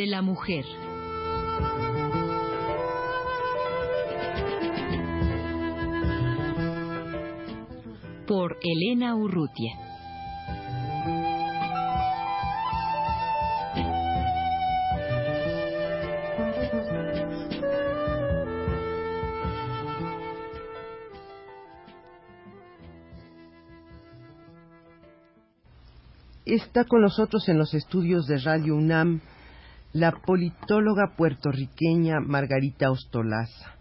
De la Mujer. Por Elena Urrutia. Está con nosotros en los estudios de Radio UNAM la politóloga puertorriqueña Margarita Ostolaza.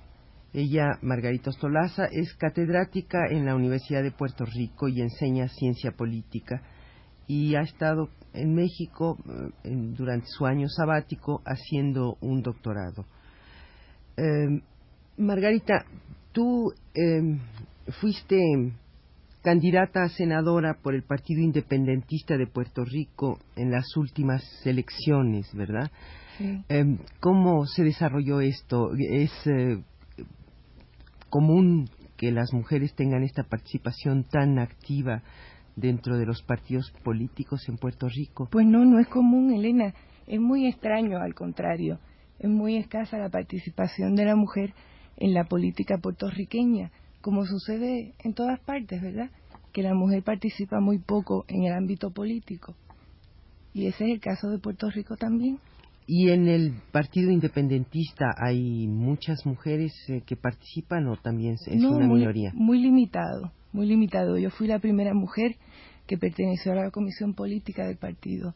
Ella, Margarita Ostolaza, es catedrática en la Universidad de Puerto Rico y enseña ciencia política y ha estado en México eh, durante su año sabático haciendo un doctorado. Em, Margarita, tú em, fuiste candidata a senadora por el Partido Independentista de Puerto Rico en las últimas elecciones, ¿verdad? Em, ¿Cómo se desarrolló esto? ¿Es eh, común que las mujeres tengan esta participación tan activa dentro de los partidos políticos en Puerto Rico? Pues no, no es común, Elena. Es muy extraño, al contrario. Es muy escasa la participación de la mujer en la política puertorriqueña como sucede en todas partes, ¿verdad? Que la mujer participa muy poco en el ámbito político. Y ese es el caso de Puerto Rico también. ¿Y en el Partido Independentista hay muchas mujeres eh, que participan o también es una minoría? Muy limitado, muy limitado. Yo fui la primera mujer que perteneció a la comisión política del partido,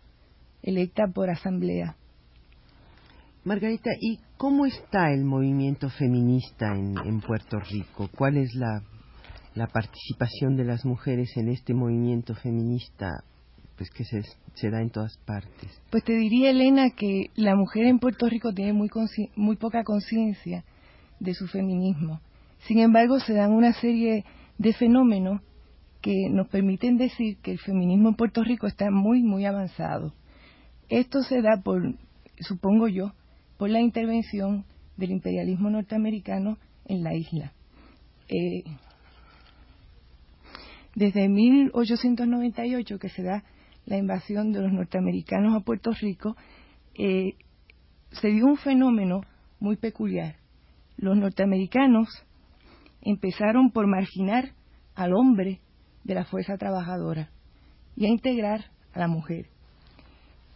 electa por asamblea. Margarita, ¿y cómo está el movimiento feminista en, Puerto Rico? ¿Cuál es la, participación de las mujeres en este movimiento feminista pues que se, se, da en todas partes? Pues te diría, Elena, que la mujer en Puerto Rico tiene muy, muy poca conciencia de su feminismo. Sin embargo, se dan una serie de fenómenos que nos permiten decir que el feminismo en Puerto Rico está muy, muy avanzado. Esto se da por, supongo yo, por la intervención del imperialismo norteamericano en la isla. Eh, desde 1898 que se da la invasión de los norteamericanos a Puerto Rico, eh, se dio un fenómeno muy peculiar. Los norteamericanos empezaron por marginar al hombre de la fuerza trabajadora y a integrar a la mujer.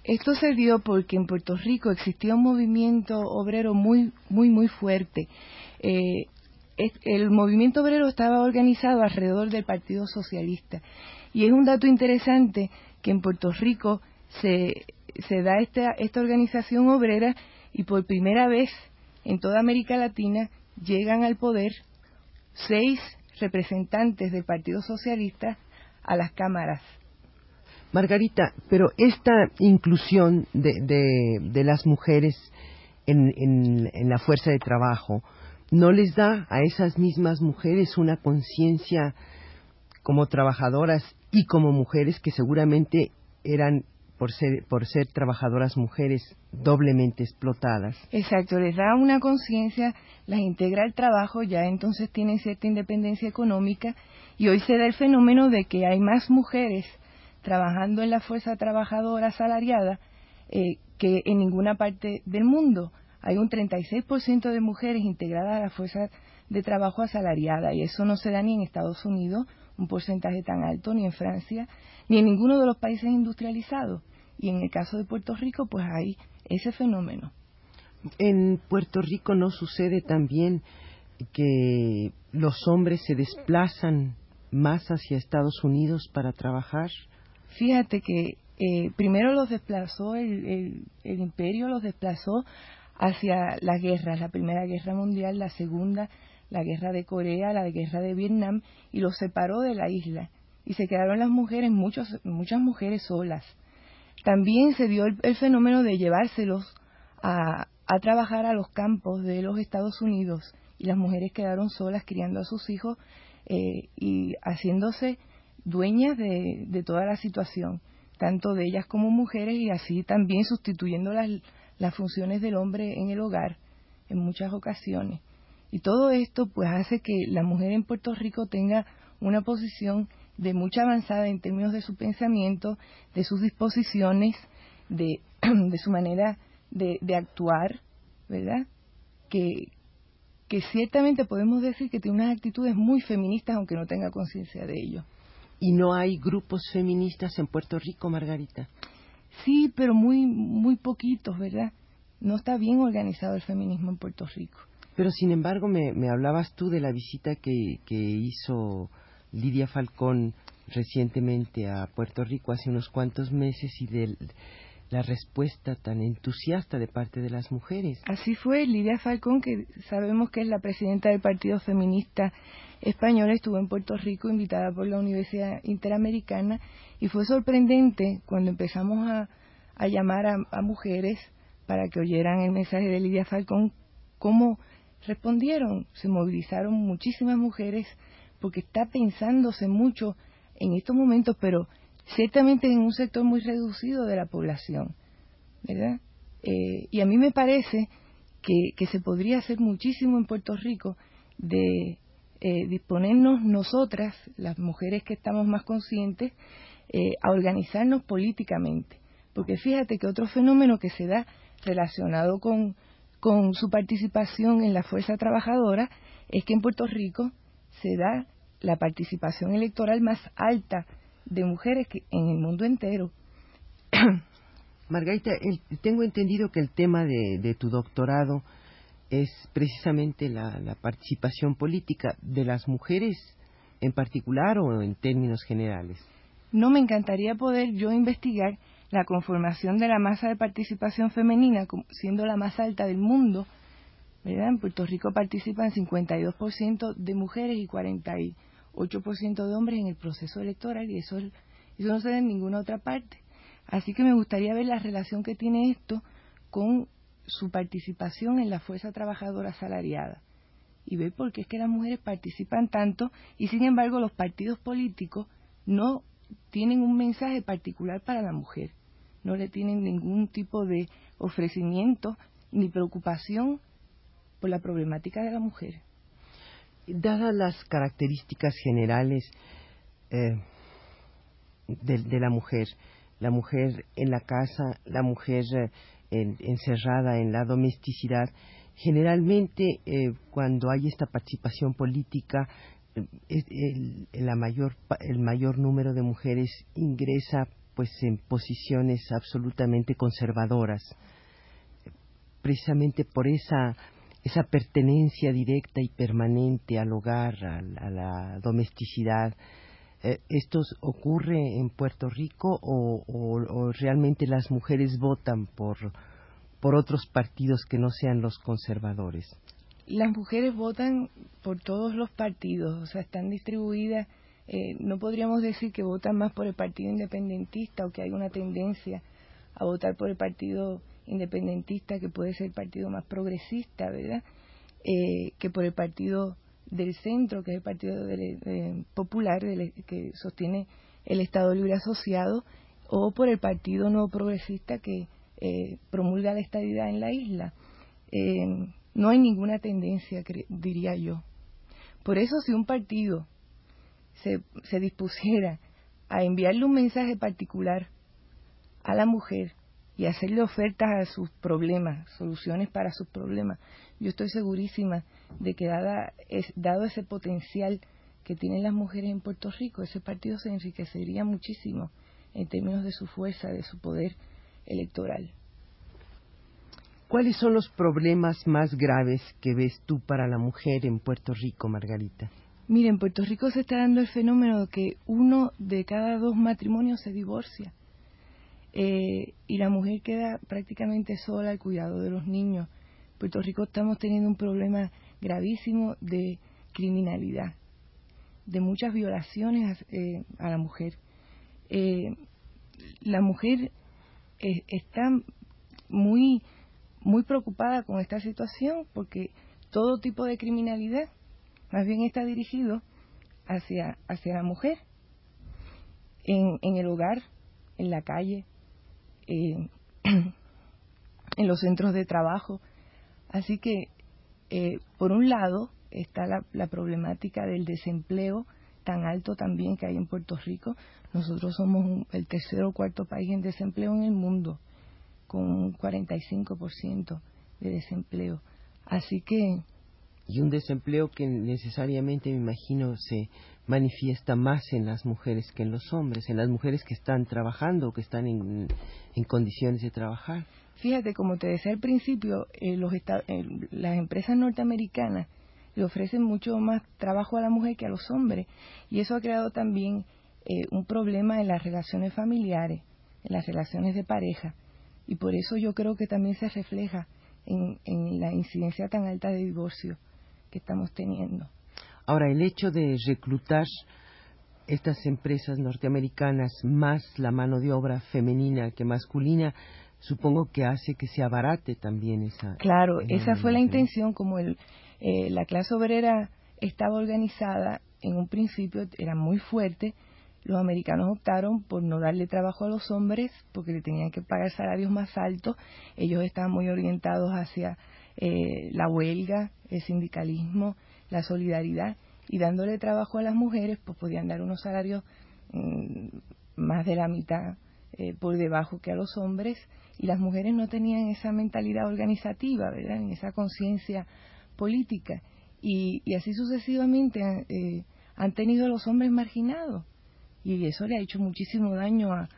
Esto se dio porque en Puerto Rico existía un movimiento obrero muy, muy, muy fuerte. Eh, el movimiento obrero estaba organizado alrededor del Partido Socialista. Y es un dato interesante que en Puerto Rico se, se da esta, esta organización obrera y por primera vez en toda América Latina llegan al poder seis representantes del Partido Socialista a las cámaras Margarita, pero esta inclusión de, de, las mujeres en, en, la fuerza de trabajo no les da a esas mismas mujeres una conciencia como trabajadoras y como mujeres que seguramente eran por ser, por ser trabajadoras mujeres doblemente explotadas. Exacto, les da una conciencia, las integra al trabajo, ya entonces tienen cierta independencia económica y hoy se da el fenómeno de que hay más mujeres trabajando en la fuerza trabajadora asalariada eh, que en ninguna parte del mundo. Hay un 36% de mujeres integradas a la fuerza de trabajo asalariada y eso no se da ni en Estados Unidos, un porcentaje tan alto, ni en Francia, ni en ninguno de los países industrializados. Y en el caso de Puerto Rico, pues hay ese fenómeno. En Puerto Rico no sucede también que los hombres se desplazan más hacia Estados Unidos para trabajar Fíjate que eh, primero los desplazó, el, el, imperio los desplazó hacia las guerras, la Primera Guerra Mundial, la Segunda, la Guerra de Corea, la Guerra de Vietnam, y los separó de la isla. Y se quedaron las mujeres, muchos, muchas mujeres solas. También se dio el, fenómeno de llevárselos a, a trabajar a los campos de los Estados Unidos y las mujeres quedaron solas criando a sus hijos eh, y haciéndose dueñas de, toda la situación, tanto de ellas como mujeres y así también sustituyendo las, las funciones del hombre en el hogar en muchas ocasiones. Y todo esto pues hace que la mujer en Puerto Rico tenga una posición de mucha avanzada en términos de su pensamiento, de sus disposiciones, de, su manera de, de, actuar, ¿verdad? Que, que ciertamente podemos decir que tiene unas actitudes muy feministas, aunque no tenga conciencia de ello. ¿Y no hay grupos feministas en Puerto Rico, Margarita? Sí, pero muy, muy poquitos, ¿verdad? No está bien organizado el feminismo en Puerto Rico. Pero sin embargo, me, me hablabas tú de la visita que, que hizo Lidia Falcón recientemente a Puerto Rico hace unos cuantos meses y de la respuesta tan entusiasta de parte de las mujeres. Así fue, Lidia Falcón, que sabemos que es la presidenta del Partido Feminista Español, estuvo en Puerto Rico invitada por la Universidad Interamericana y fue sorprendente cuando empezamos a, llamar a, a, mujeres para que oyeran el mensaje de Lidia Falcón, cómo respondieron, se movilizaron muchísimas mujeres porque está pensándose mucho en estos momentos, pero ciertamente en un sector muy reducido de la población, ¿verdad? Eh, y a mí me parece que, que, se podría hacer muchísimo en Puerto Rico de eh, disponernos nosotras, las mujeres que estamos más conscientes, eh, a organizarnos políticamente. Porque fíjate que otro fenómeno que se da relacionado con, con su participación en la fuerza trabajadora es que en Puerto Rico se da la participación electoral más alta de mujeres que en el mundo entero. Margarita, tengo entendido que el tema de tu doctorado es precisamente la, participación política de las mujeres en particular o en términos generales. No me encantaría poder yo investigar la conformación de la masa de participación femenina siendo la más alta del mundo. ¿verdad? En Puerto Rico participan 52% de mujeres y 48% 8% de hombres en el proceso electoral y eso, eso no se ve en ninguna otra parte. Así que me gustaría ver la relación que tiene esto con su participación en la fuerza trabajadora asalariada. Y ver por qué es que las mujeres participan tanto y sin embargo los partidos políticos no tienen un mensaje particular para la mujer, no le tienen ningún tipo de ofrecimiento ni preocupación por la problemática de la mujer. Dadas las características generales eh, de, de, la mujer, la mujer en la casa, la mujer eh, en, encerrada en la domesticidad, generalmente eh, cuando hay esta participación política, eh, el, la mayor, el mayor número de mujeres ingresa pues en posiciones absolutamente conservadoras, precisamente por esa esa pertenencia directa y permanente al hogar, a la domesticidad. Eh, ¿Esto ocurre en Puerto Rico o, o, realmente las mujeres votan por, por otros partidos que no sean los conservadores? Las mujeres votan por todos los partidos, o sea, están distribuidas. Eh, no podríamos decir que votan más por el partido independentista o que hay una tendencia a votar por el partido independentista, que puede ser el partido más progresista, ¿verdad? Eh, que por el partido del centro, que es el partido de, popular que sostiene el Estado Libre Asociado, o por el partido no progresista que eh, promulga la estadidad en la isla. Eh, no hay ninguna tendencia, diría yo. Por eso, si un partido se, se dispusiera a enviarle un mensaje particular a la mujer y hacerle ofertas a sus problemas, soluciones para sus problemas. Yo estoy segurísima de que dada es, dado ese potencial que tienen las mujeres en Puerto Rico, ese partido se enriquecería muchísimo en términos de su fuerza, de su poder electoral. ¿Cuáles son los problemas más graves que ves tú para la mujer en Puerto Rico, Margarita? Mire, en Puerto Rico se está dando el fenómeno de que uno de cada dos matrimonios se divorcia eh, y la mujer queda prácticamente sola al cuidado de los niños. Puerto Rico estamos teniendo un problema gravísimo de criminalidad, de muchas violaciones eh, a la mujer. Eh, la mujer eh, está muy muy preocupada con esta situación porque todo tipo de criminalidad más bien está dirigido hacia hacia la mujer en, en el hogar, en la calle, eh, en los centros de trabajo. Así que, eh, por un lado, está la, la, problemática del desempleo tan alto también que hay en Puerto Rico. Nosotros somos un, el tercer o cuarto país en desempleo en el mundo con un 45% de desempleo. Así que... Y un desempleo que necesariamente, me imagino, se manifiesta más en las mujeres que en los hombres, en las mujeres que están trabajando que están en, condiciones de trabajar. Fíjate, como te decía al principio, eh, los eh, las empresas norteamericanas le ofrecen mucho más trabajo a la mujer que a los hombres y eso ha creado también eh, un problema en las relaciones familiares, en las relaciones de pareja y por eso yo creo que también se refleja en, la incidencia tan alta de divorcio que estamos teniendo. Ahora, el hecho de reclutar estas empresas norteamericanas más la mano de obra femenina que masculina, supongo que hace que se abarate también esa. Claro, esa fue la intención, como el, eh, la clase obrera estaba organizada en un principio, era muy fuerte, los americanos optaron por no darle trabajo a los hombres porque le tenían que pagar salarios más altos. Ellos estaban muy orientados hacia eh, la huelga, el sindicalismo, la solidaridad y dándole trabajo a las mujeres pues podían dar unos salarios mm, más de la mitad eh, por debajo que a los hombres y las mujeres no tenían esa mentalidad organizativa, ¿verdad? En esa conciencia política y, así sucesivamente eh, han tenido a los hombres marginados y eso le ha hecho muchísimo daño a,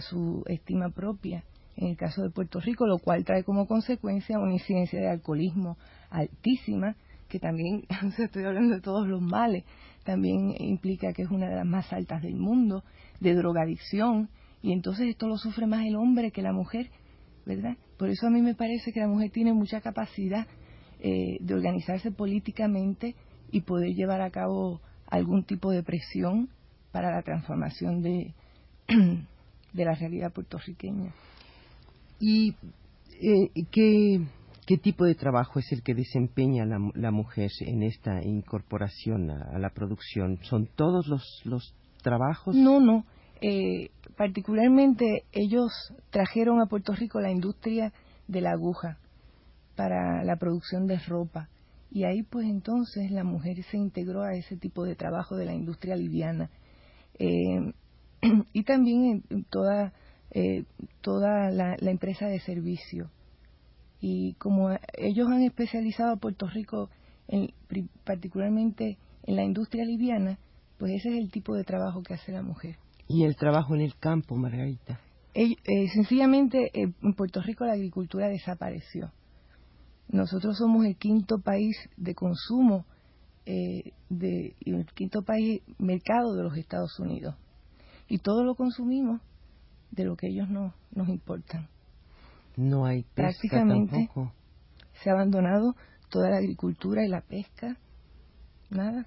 su estima propia en el caso de Puerto Rico, lo cual trae como consecuencia una incidencia de alcoholismo altísima, que también, estoy hablando de todos los males, también implica que es una de las más altas del mundo, de drogadicción, y entonces esto lo sufre más el hombre que la mujer, ¿verdad? Por eso a mí me parece que la mujer tiene mucha capacidad eh, de organizarse políticamente y poder llevar a cabo algún tipo de presión para la transformación de, de la realidad puertorriqueña. ¿Y eh, qué, qué, tipo de trabajo es el que desempeña la, la mujer en esta incorporación a, la producción? ¿Son todos los, los trabajos? No, no. Eh, particularmente ellos trajeron a Puerto Rico la industria de la aguja para la producción de ropa. Y ahí pues entonces la mujer se integró a ese tipo de trabajo de la industria liviana eh, y también en toda, eh, toda la, empresa de servicio. Y como ellos han especializado a Puerto Rico en, particularmente en la industria liviana, pues ese es el tipo de trabajo que hace la mujer. ¿Y el trabajo en el campo, Margarita? Eh, sencillamente en Puerto Rico la agricultura desapareció. Nosotros somos el quinto país de consumo eh, de, y el quinto país mercado de los Estados Unidos. Y todo lo consumimos de lo que ellos no nos importan. No hay pesca Prácticamente se ha abandonado toda la agricultura y la pesca, nada.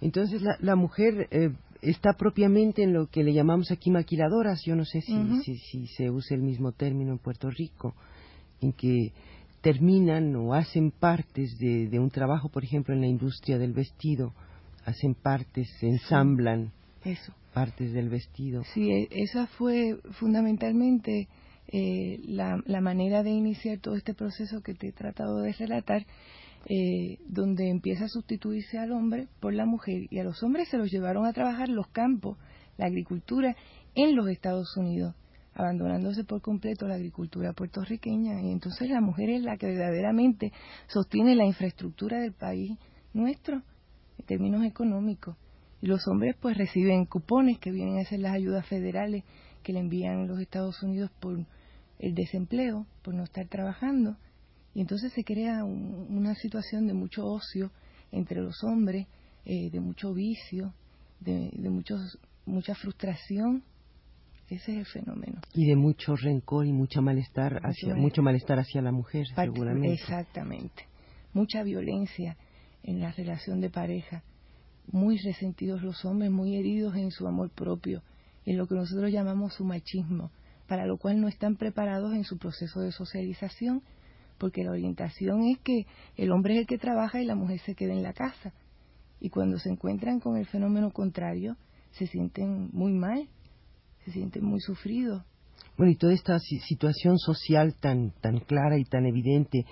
Entonces la, la mujer eh, está propiamente en lo que le llamamos aquí maquiladoras, yo no sé si, si, si, se usa el mismo término en Puerto Rico, en que terminan o hacen partes de, un trabajo, por ejemplo, en la industria del vestido, hacen partes, ensamblan eso. partes del vestido. Sí, e, esa fue fundamentalmente eh, la, manera de iniciar todo este proceso que te he tratado de relatar, eh, donde empieza a sustituirse al hombre por la mujer y a los hombres se los llevaron a trabajar los campos, la agricultura en los Estados Unidos abandonándose por completo la agricultura puertorriqueña y entonces la mujer es la que verdaderamente sostiene la infraestructura del país nuestro en términos económicos y los hombres pues reciben cupones que vienen a ser las ayudas federales que le envían los Estados Unidos por el desempleo, por no estar trabajando y entonces se crea una situación de mucho ocio entre los hombres, eh, de mucho vicio, de, de muchos, mucha frustración ese es el fenómeno. Y de mucho rencor y mucho malestar hacia, mucho malestar hacia la mujer, seguramente. Exactamente. Mucha violencia en la relación de pareja. Muy resentidos los hombres, muy heridos en su amor propio, en lo que nosotros llamamos su machismo, para lo cual no están preparados en su proceso de socialización, porque la orientación es que el hombre es el que trabaja y la mujer se queda en la casa. Y cuando se encuentran con el fenómeno contrario, se sienten muy mal se sienten muy sufridos. Bueno, y toda esta situación social tan, tan clara y tan evidente,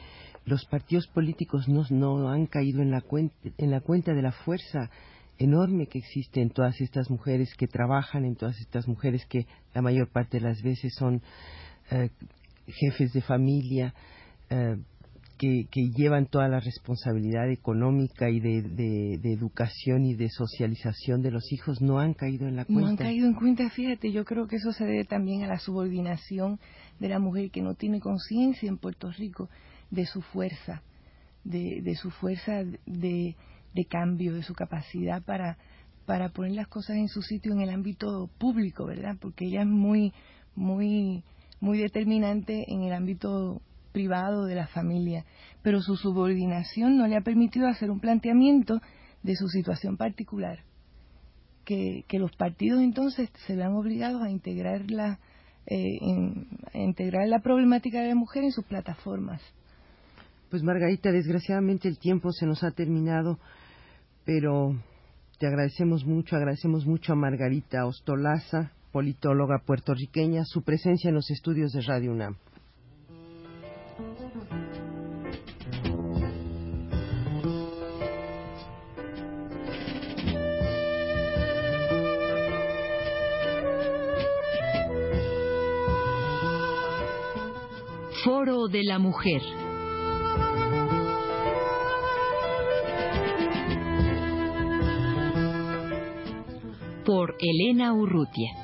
los partidos políticos no, no han caído en la, cuenta, en la cuenta de la fuerza enorme que existe en todas estas mujeres que trabajan, en todas estas mujeres que la mayor parte de las veces son eh, jefes de familia, eh, que, llevan toda la responsabilidad económica y de, educación y de socialización de los hijos no han caído en la cuenta. No han caído en cuenta, fíjate, yo creo que eso se debe también a la subordinación de la mujer que no tiene conciencia en Puerto Rico de su fuerza, de, su fuerza de, cambio, de su capacidad para, para poner las cosas en su sitio en el ámbito público, ¿verdad? Porque ella es muy, muy, muy determinante en el ámbito privado de la familia, pero su subordinación no le ha permitido hacer un planteamiento de su situación particular, que, los partidos entonces se vean obligados a integrar la, eh, integrar la problemática de la mujer en sus plataformas. Pues Margarita, desgraciadamente el tiempo se nos ha terminado, pero te agradecemos mucho, agradecemos mucho a Margarita Ostolaza, politóloga puertorriqueña, su presencia en los estudios de Radio UNAM. Foro de la Mujer. Por Elena Urrutia.